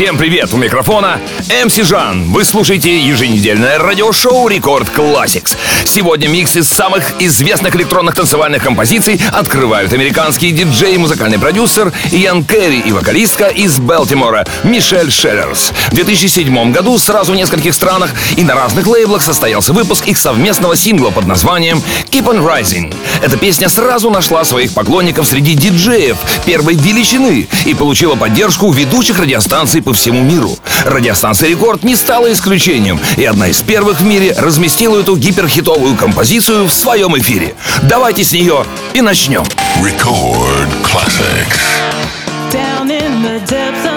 Всем привет! У микрофона MC Жан. Вы слушаете еженедельное радиошоу Record Classix. Сегодня микс из самых известных электронных танцевальных композиций открывают американский диджей и музыкальный продюсер Ian Carey и вокалистка из Балтимора Мишель Шеллерс. В 2007 году сразу в нескольких странах и на разных лейблах состоялся выпуск их совместного сингла под названием Keep on Rising. Эта песня сразу нашла своих поклонников среди диджеев первой величины и получила поддержку ведущих радиостанций по всему миру. Радиостанция «Рекорд» не стала исключением, и одна из первых в мире разместила эту гиперхитовую композицию в своем эфире. Давайте с нее и начнем. Record Classics. Down in the depths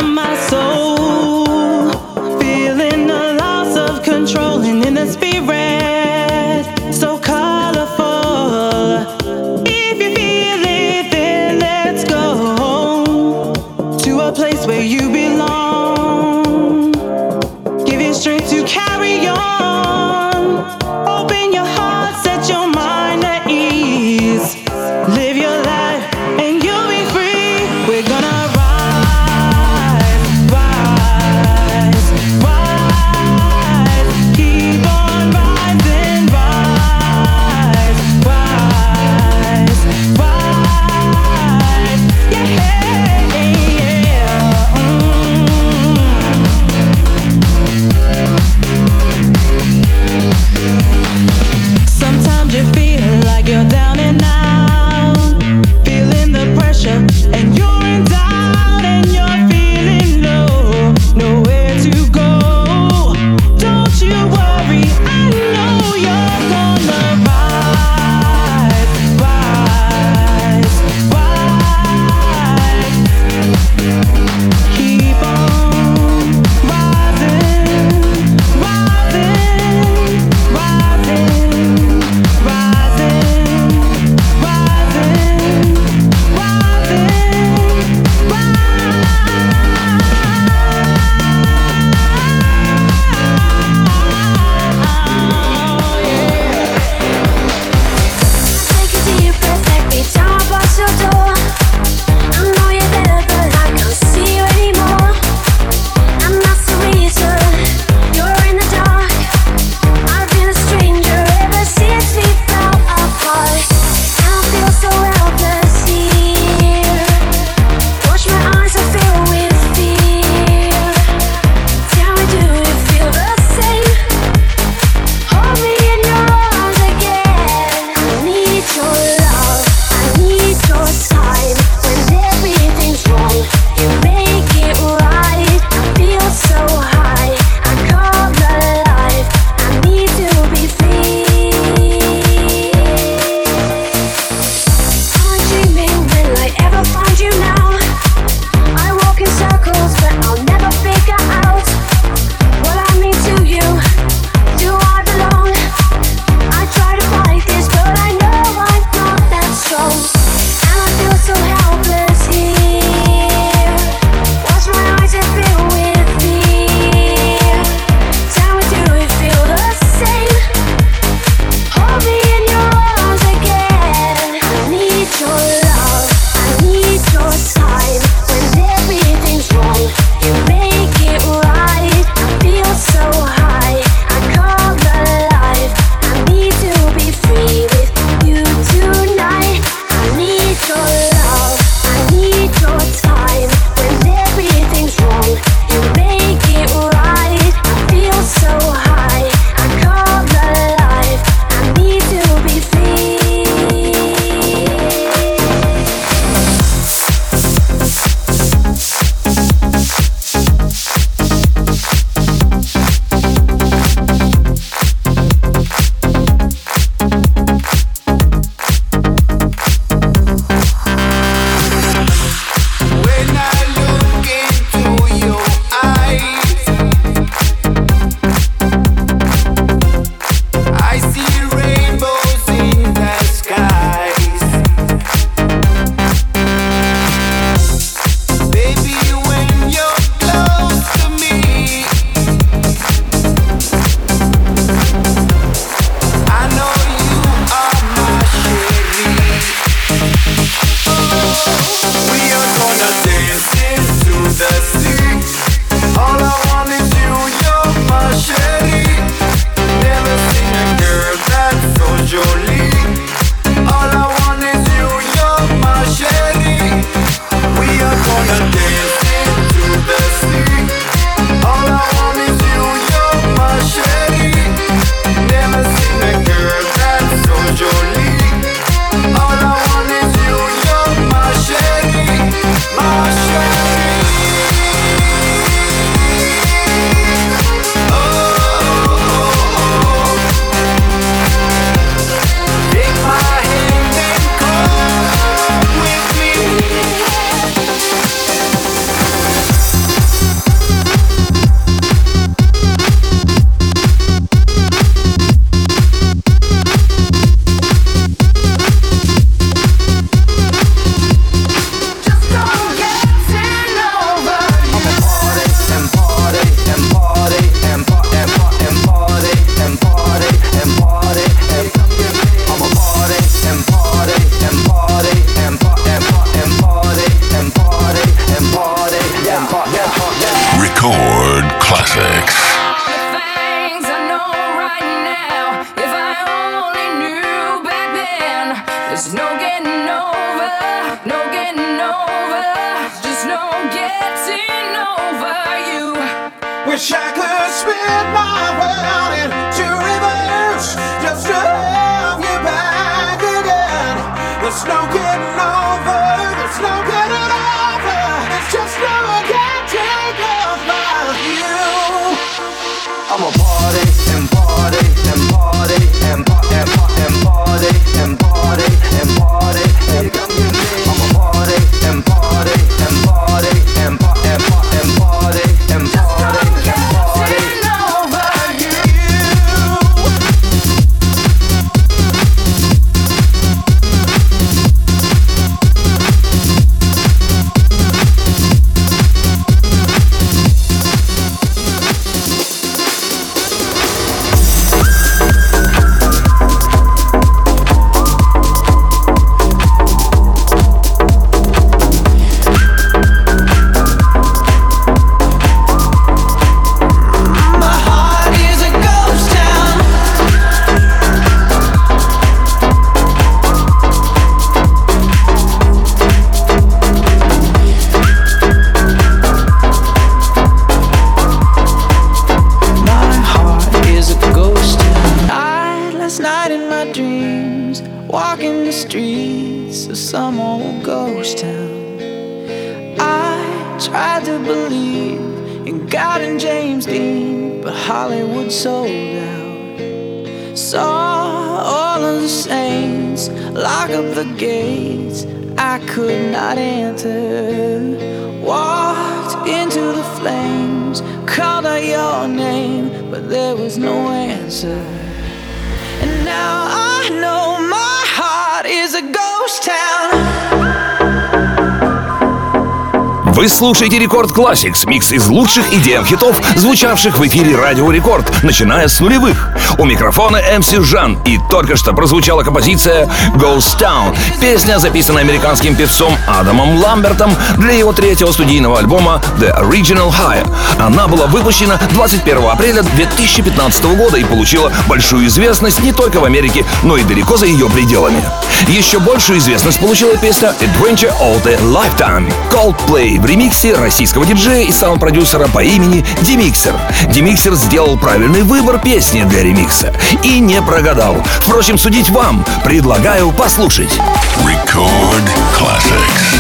Вы слушаете Record Classix, микс из лучших EDM хитов, звучавших в эфире Радио Рекорд, начиная с нулевых. У микрофона MC Жан. И только что прозвучала композиция «Ghost Town». Песня, записана американским певцом Адамом Ламбертом для его третьего студийного альбома «The Original High». Она была выпущена 21 апреля 2015 года и получила большую известность не только в Америке, но и далеко за ее пределами. Еще большую известность получила песня «Adventure All the Lifetime» Coldplay в ремиксе российского диджея и саунд-продюсера по имени Демиксер. Демиксер сделал правильный выбор песни для ремикса ремикса. И не прогадал. Впрочем, судить вам. Предлагаю послушать. Record Classics.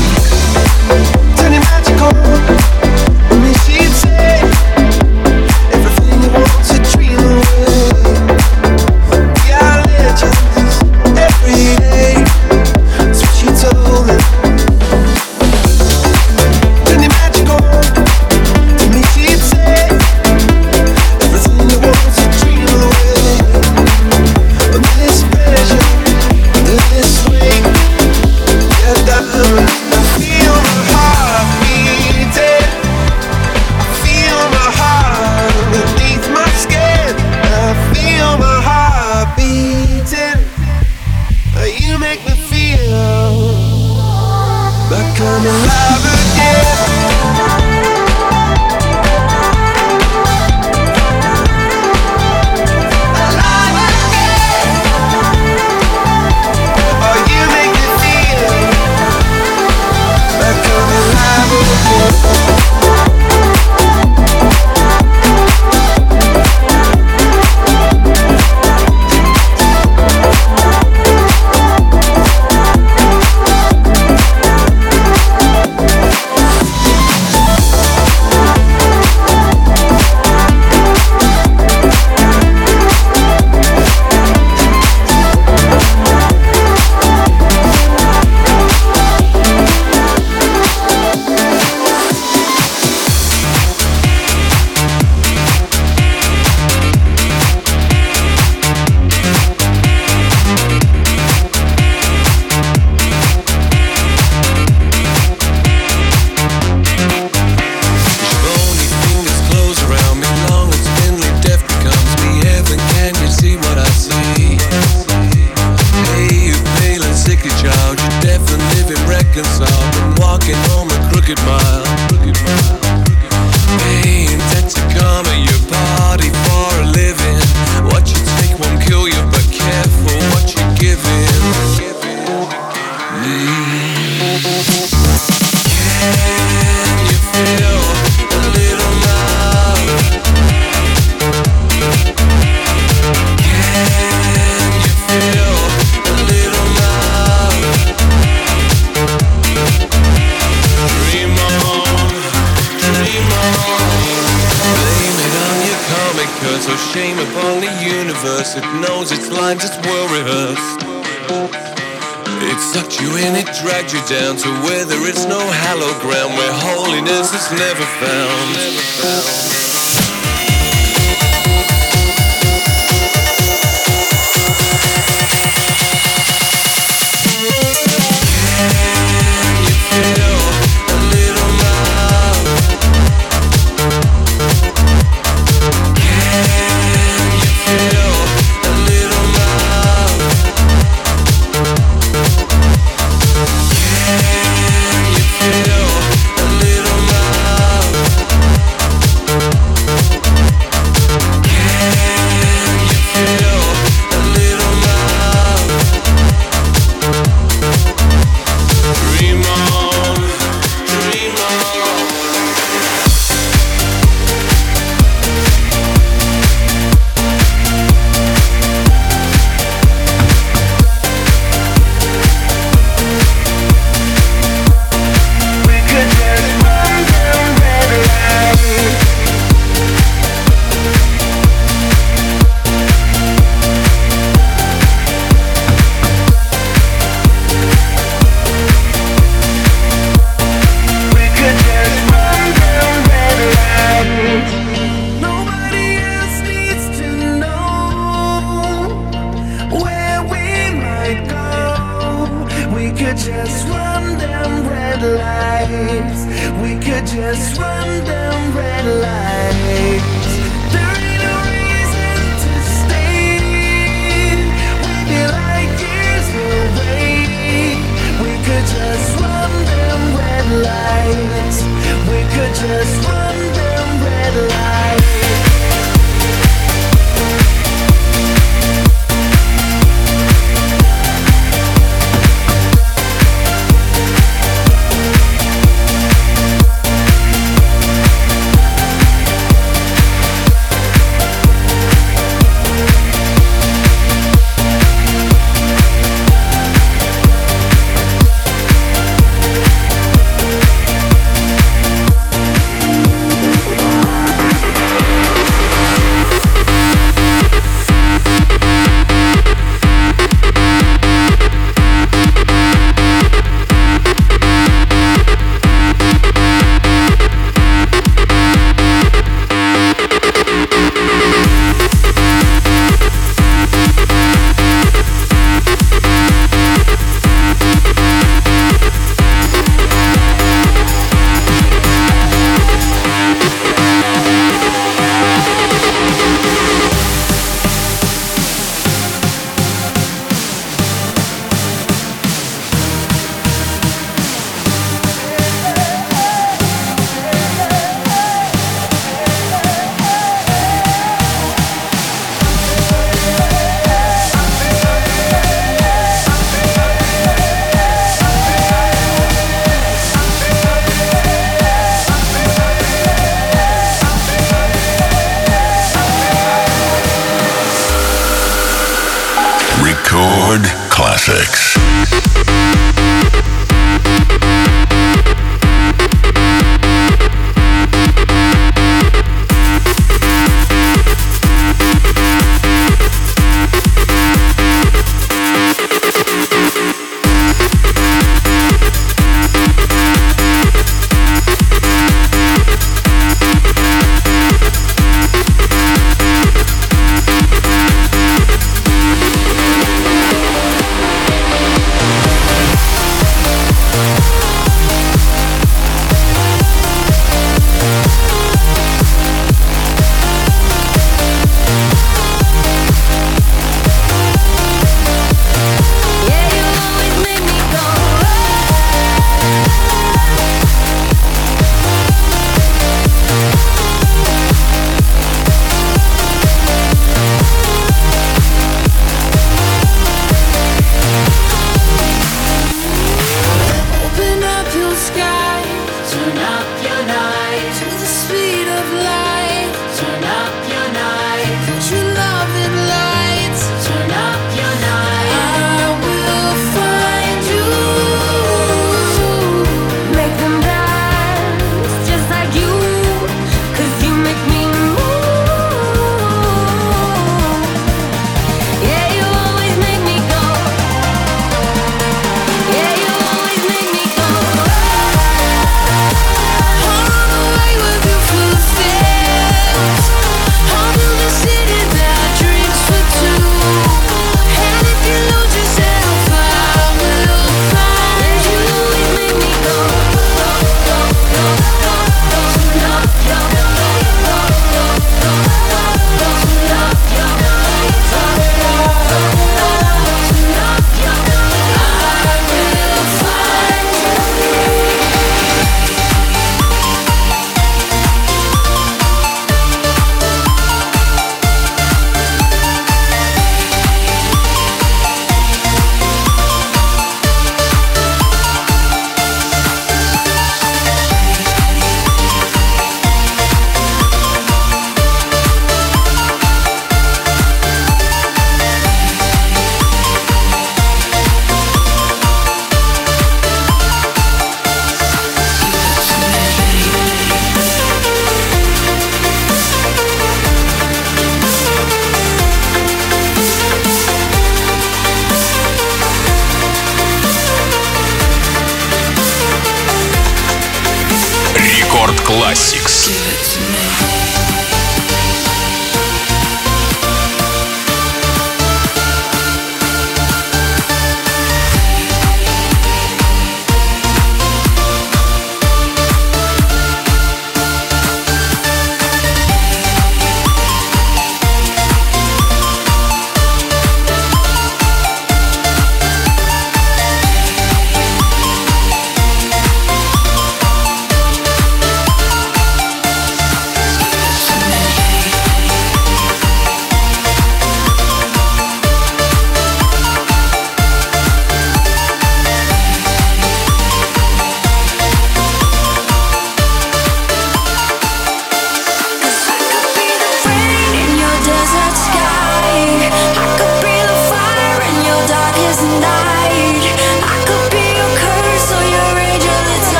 down to where there is no hallowed ground where holiness is never found. Never found.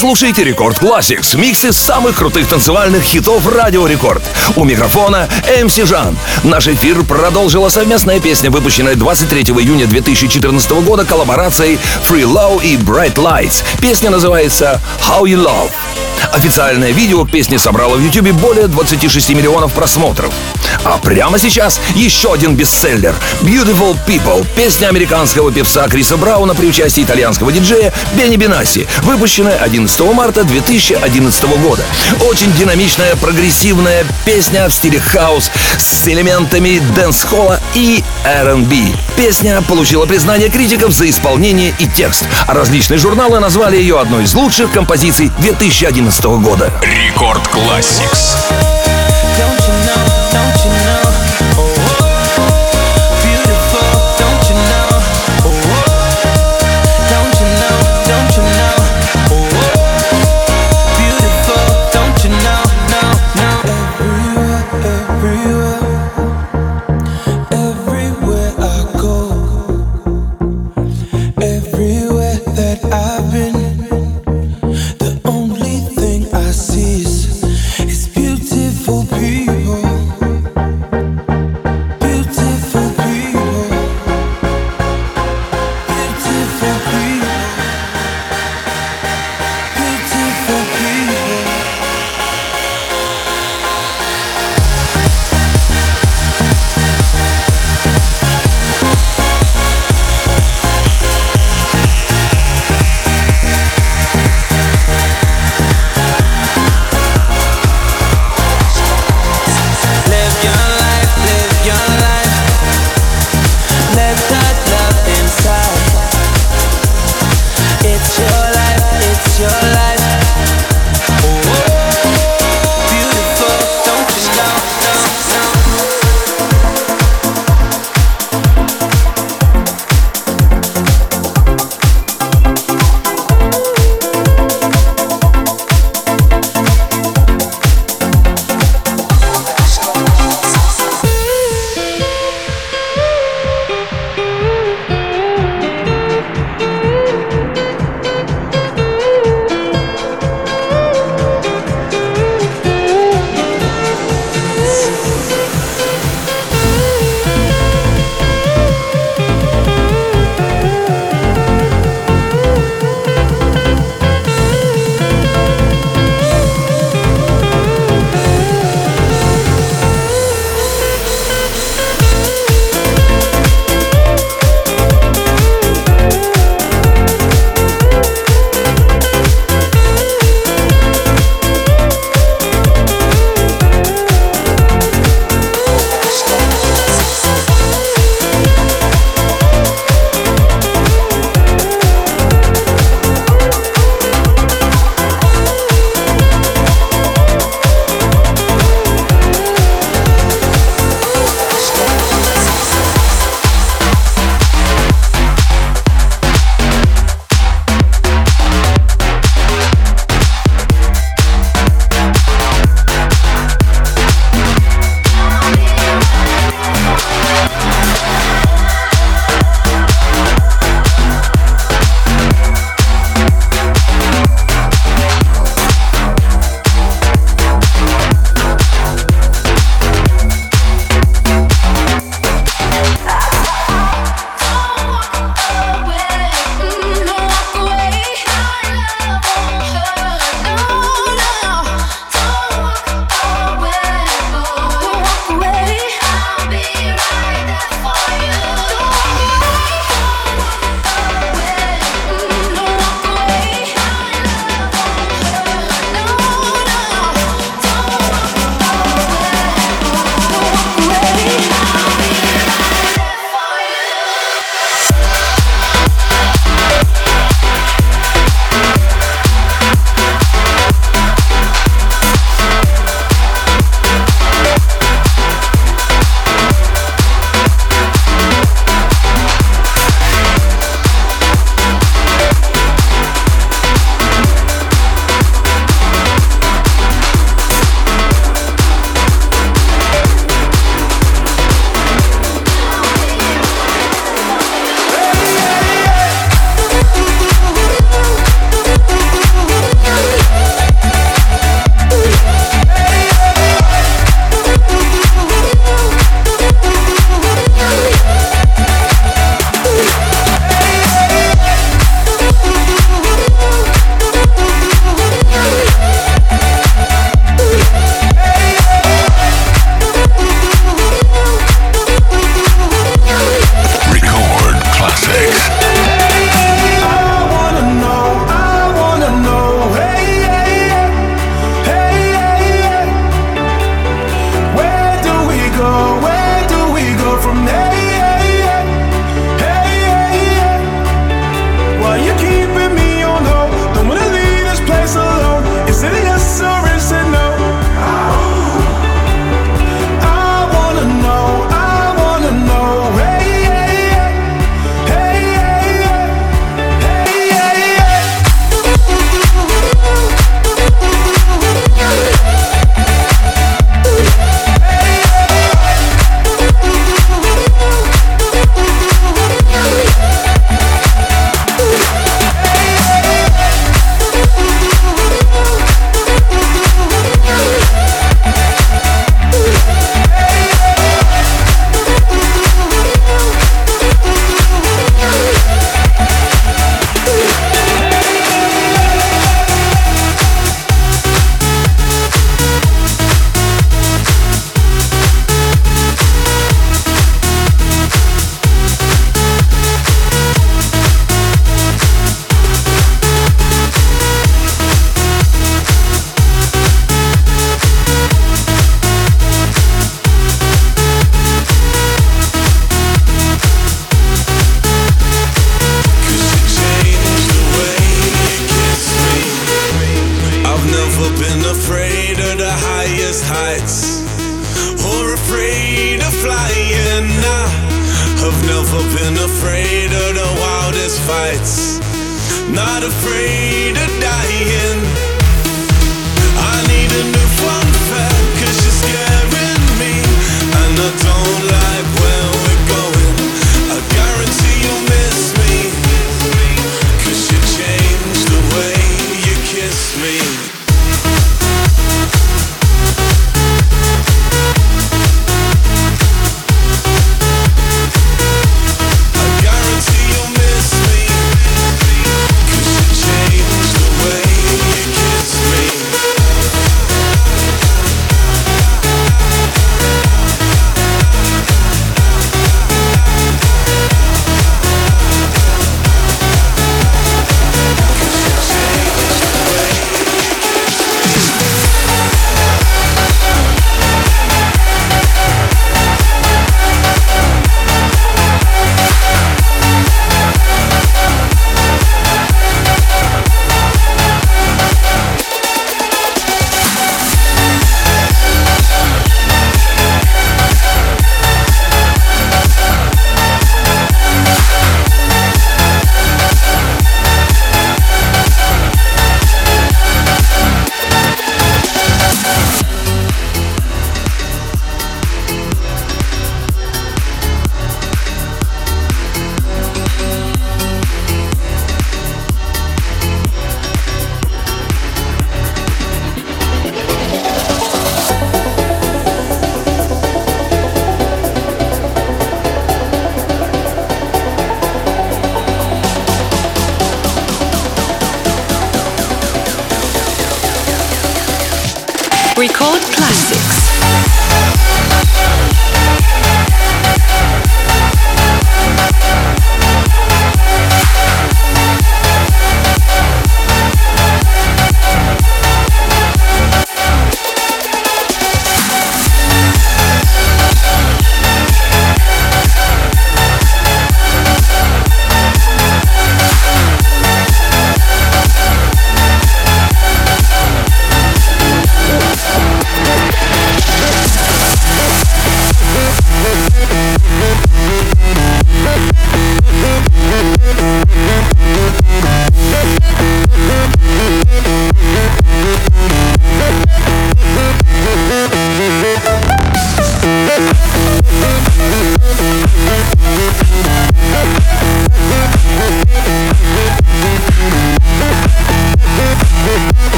Вы слушаете Рекорд Classics, миксы самых крутых танцевальных хитов Радио Рекорд. У микрофона МС Жан. Наш эфир продолжила совместная песня, выпущенная 23 июня 2014 года коллаборацией Free Low и Bright Lights. Песня называется How You Love. Официальное видео к песне собрало в YouTube более 26 миллионов просмотров. А прямо сейчас еще один бестселлер Beautiful People, песня американского певца Криса Брауна при участии итальянского диджея Бенни Бенасси, выпущенная 11 марта 2011 года. Очень динамичная, прогрессивная песня в стиле хаус с элементами дэнс-холла и R&B. Песня получила признание критиков за исполнение и текст, а различные журналы назвали ее одной из лучших композиций 2011 года. Record Classix.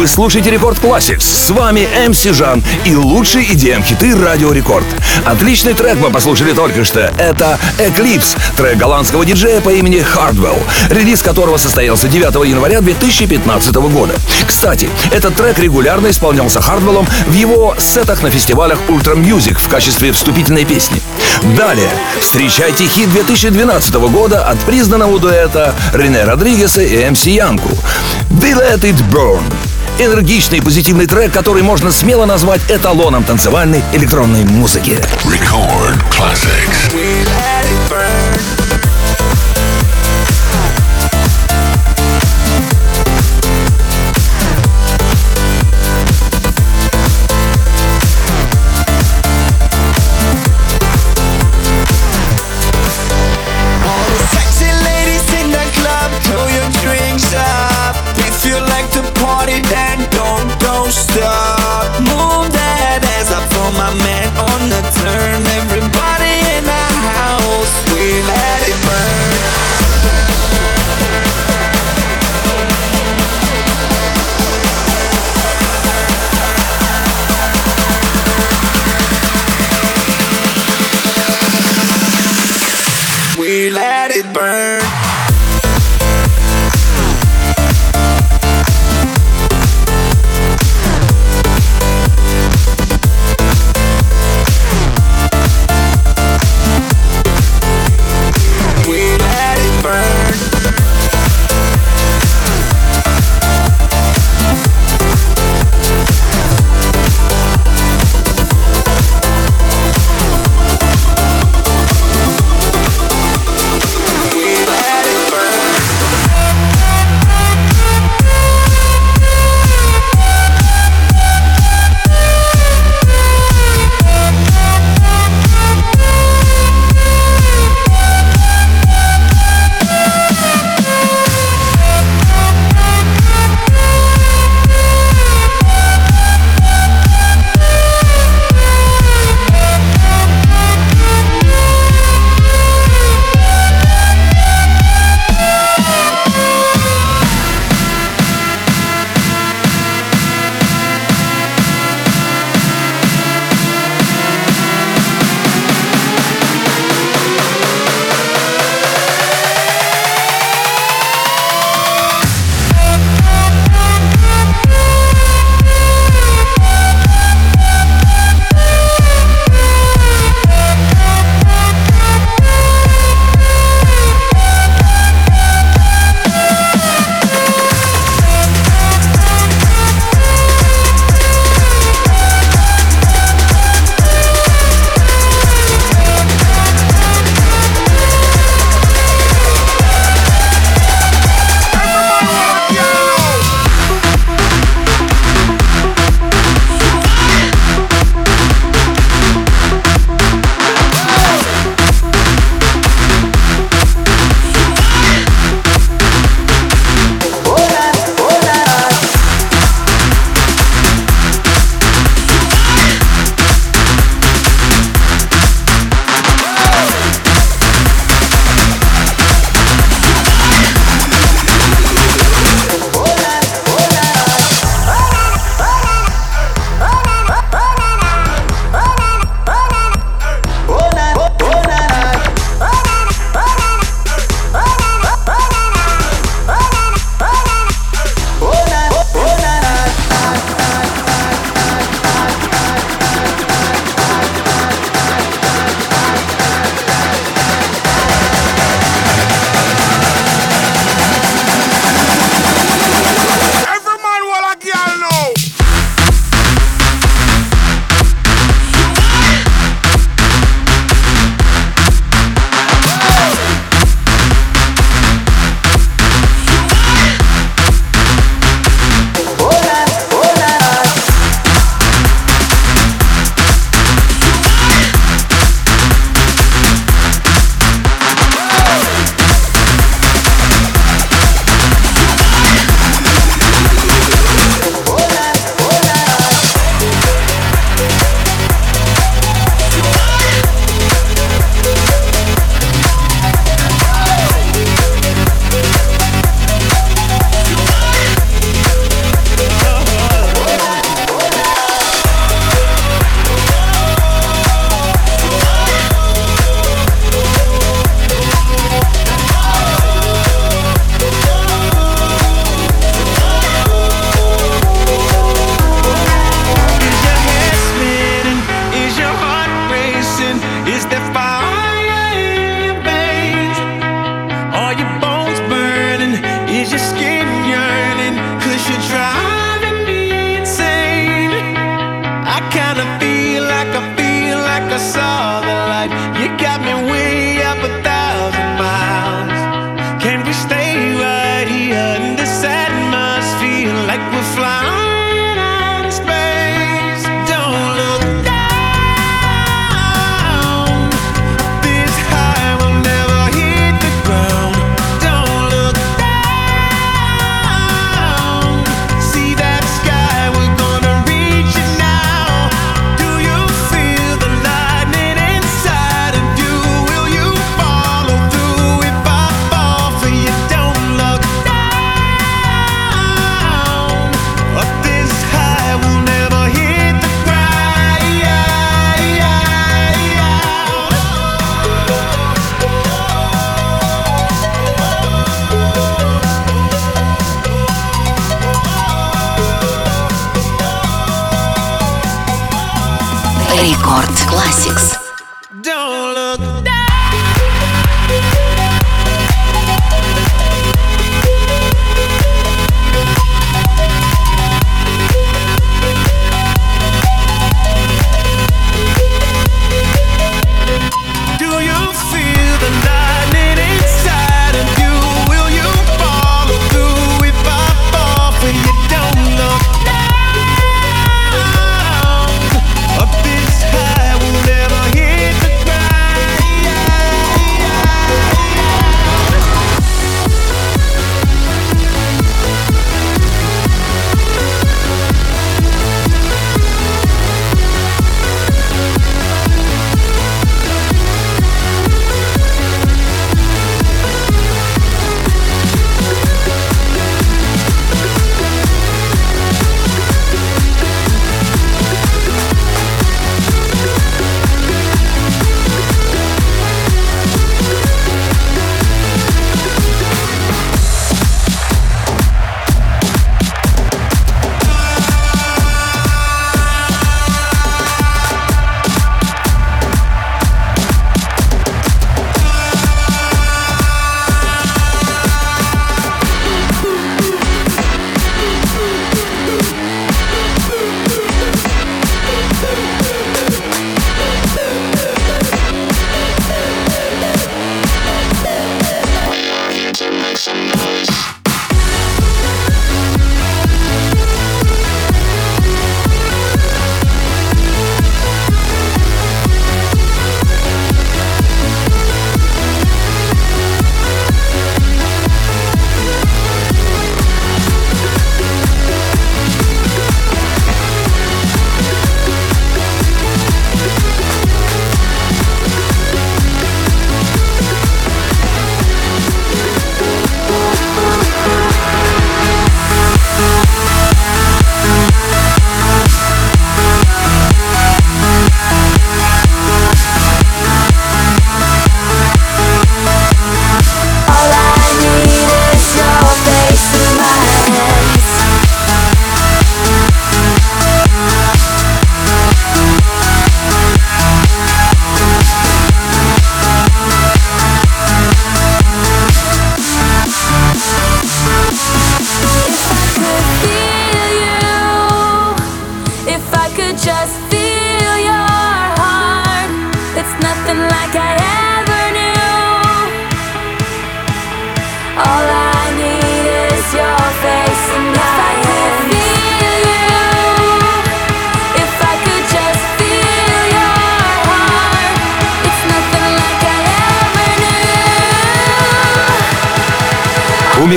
Вы слушаете Record Classix. С вами MC Жан и лучшие EDM хиты Радио Рекорд. Отличный трек мы послушали только что. Это Eclipse, трек голландского диджея по имени Hardwell, релиз которого состоялся 9 января 2015 года. Кстати, этот трек регулярно исполнялся Хардвеллом в его сетах на фестивалях Ultra Music в качестве вступительной песни. Далее встречайте хит 2012 года от признанного дуэта Рене Родригеса и MC Yankoo «They Let It Burn». Энергичный позитивный трек, который можно смело назвать эталоном танцевальной электронной музыки. Record classics. yearning, cause you're.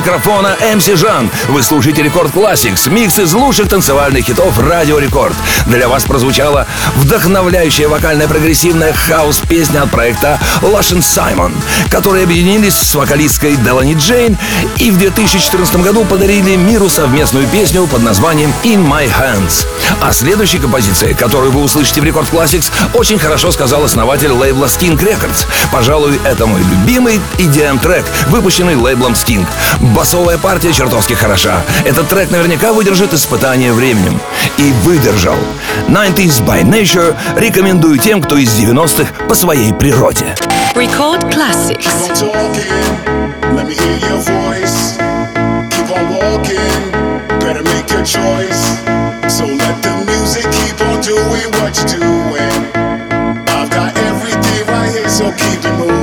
Микрофона MC Жан. Вы слушаете Record Classix, микс из лучших танцевальных хитов Радио Рекорд. Для вас прозвучала вдохновляющая вокальная прогрессивная хаос-песня от проекта Lush & Simon, которые объединились с вокалисткой Делани Джейн и в 2014 году подарили миру совместную песню под названием In My Hands. А следующей композицией, которую вы услышите в Record Classix, очень хорошо сказал основатель лейбла Sting Records. Пожалуй, это мой любимый EDM-трек, выпущенный лейблом Sting. Басовая партия чертовски хороша. Этот трек наверняка выдержит испытание временем. И выдержал. 90s by Nature рекомендую тем, кто из 90-х по своей природе. Record Classics. Let me hear your voice. Keep on walking, better make your choice. So let the music keep on doing what you're doing. I've got everything right here, so keep it moving.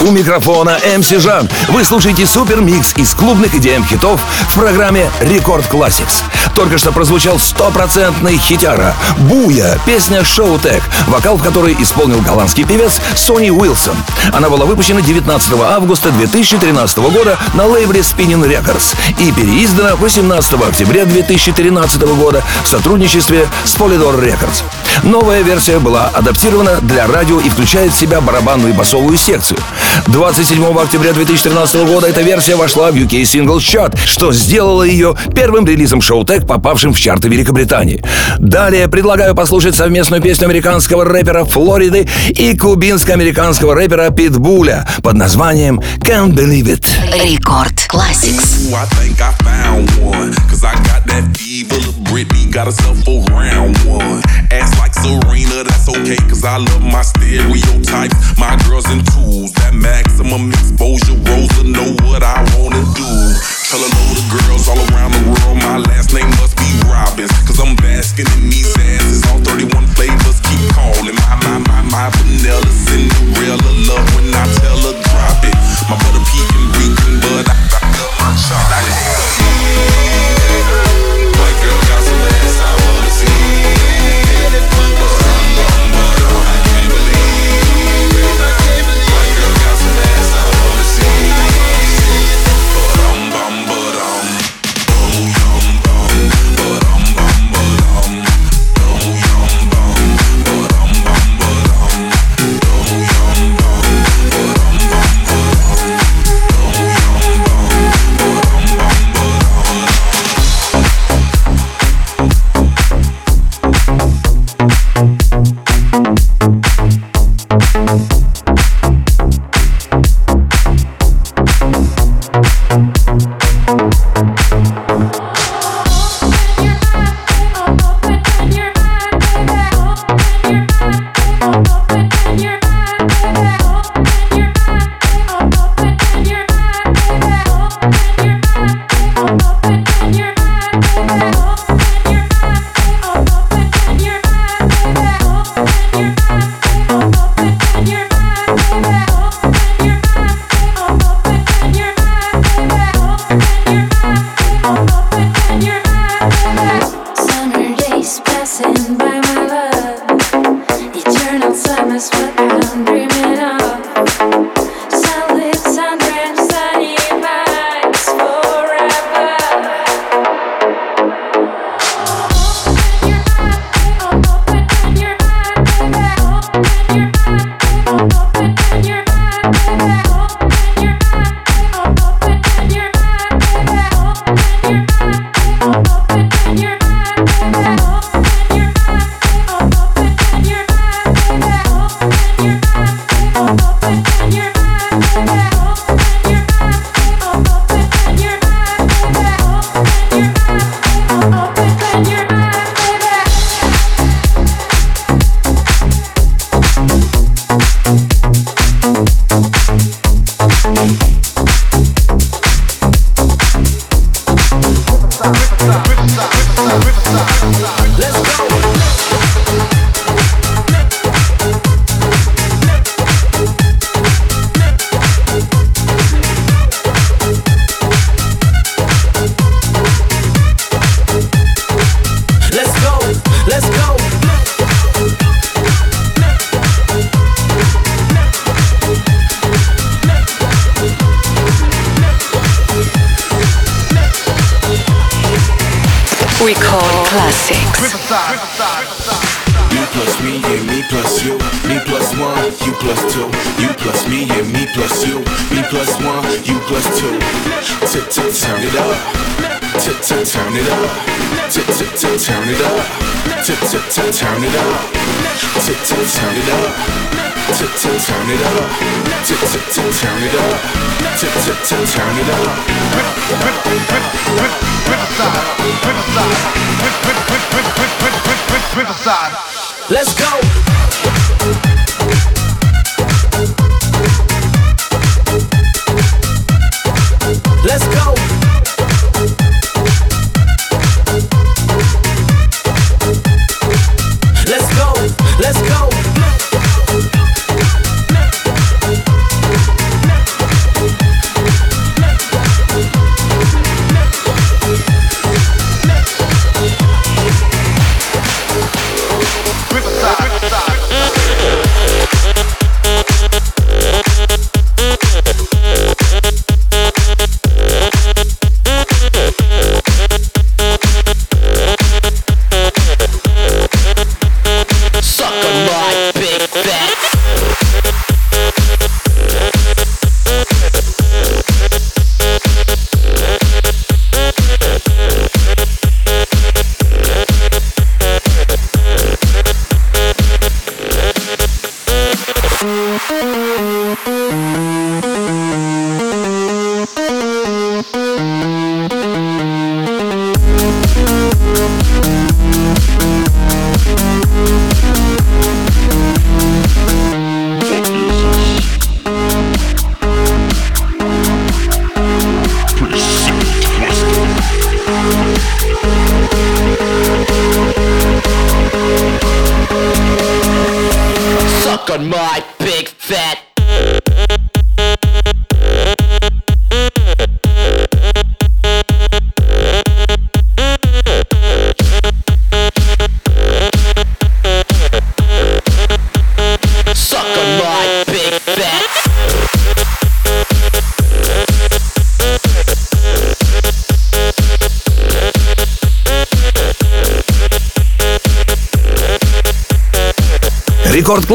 У микрофона MC Жан. Вы слушаете супер микс из клубных идеям хитов в программе Рекорд Classics. Только что прозвучал стопроцентный хитяра «Буя», песня «Шоу Тек», вокал в которой исполнил голландский певец Сони Уилсон. Она была выпущена 19 августа 2013 года на лейбле Spinning Records и переиздана 18 октября 2013 года в сотрудничестве с Polydor Records. Новая версия была адаптирована для радио и включает в себя барабанную и басовую секцию. 27 октября 2013 года эта версия вошла в UK Singles Chart, что сделало ее первым релизом шоу Тек, попавшим в чарты Великобритании. Далее предлагаю послушать совместную песню американского рэпера Флориды и кубинско-американского рэпера Питбуля под названием Can't Believe It. Рекорд Classics. Got herself a round one. Ass like Serena, that's okay. Cause I love my stereotypes. My girls in tools. That maximum exposure. Rosa know what I wanna do. Tell a load of girls all around the world. My last name must be Robbins. Cause I'm basking in these asses. All 31 flavors keep calling. My, my, my, my vanilla Cinderella love when I tell her drop it. My butter pecan reeking, but I, I love my chocolate. Turn it up. Turn it up. Turn it up. Turn it up. Turn it up. Turn it up. Turn it up. Turn it up. Let's go. Let's go.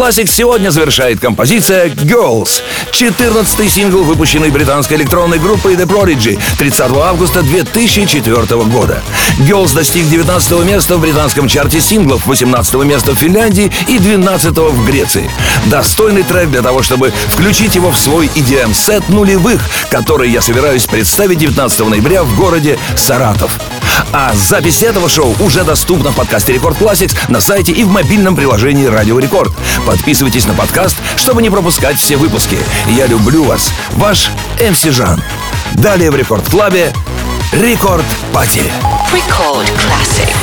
Classix сегодня завершает композиция Girls. 14-й сингл, выпущенный британской электронной группой The Prodigy 30 августа 2004 года. Girls достиг 19 места в британском чарте синглов, 18 места в Финляндии и 12 в Греции. Достойный трек для того, чтобы включить его в свой EDM-сет нулевых, который я собираюсь представить 19 ноября в городе Саратов. А запись этого шоу уже доступна в подкасте Record Classix на сайте и в мобильном приложении Радио Рекорд. Подписывайтесь на подкаст, чтобы не пропускать все выпуски. Я люблю вас. Ваш МС Жан. Далее в Рекорд Клабе Рекорд Пати. Record Classics.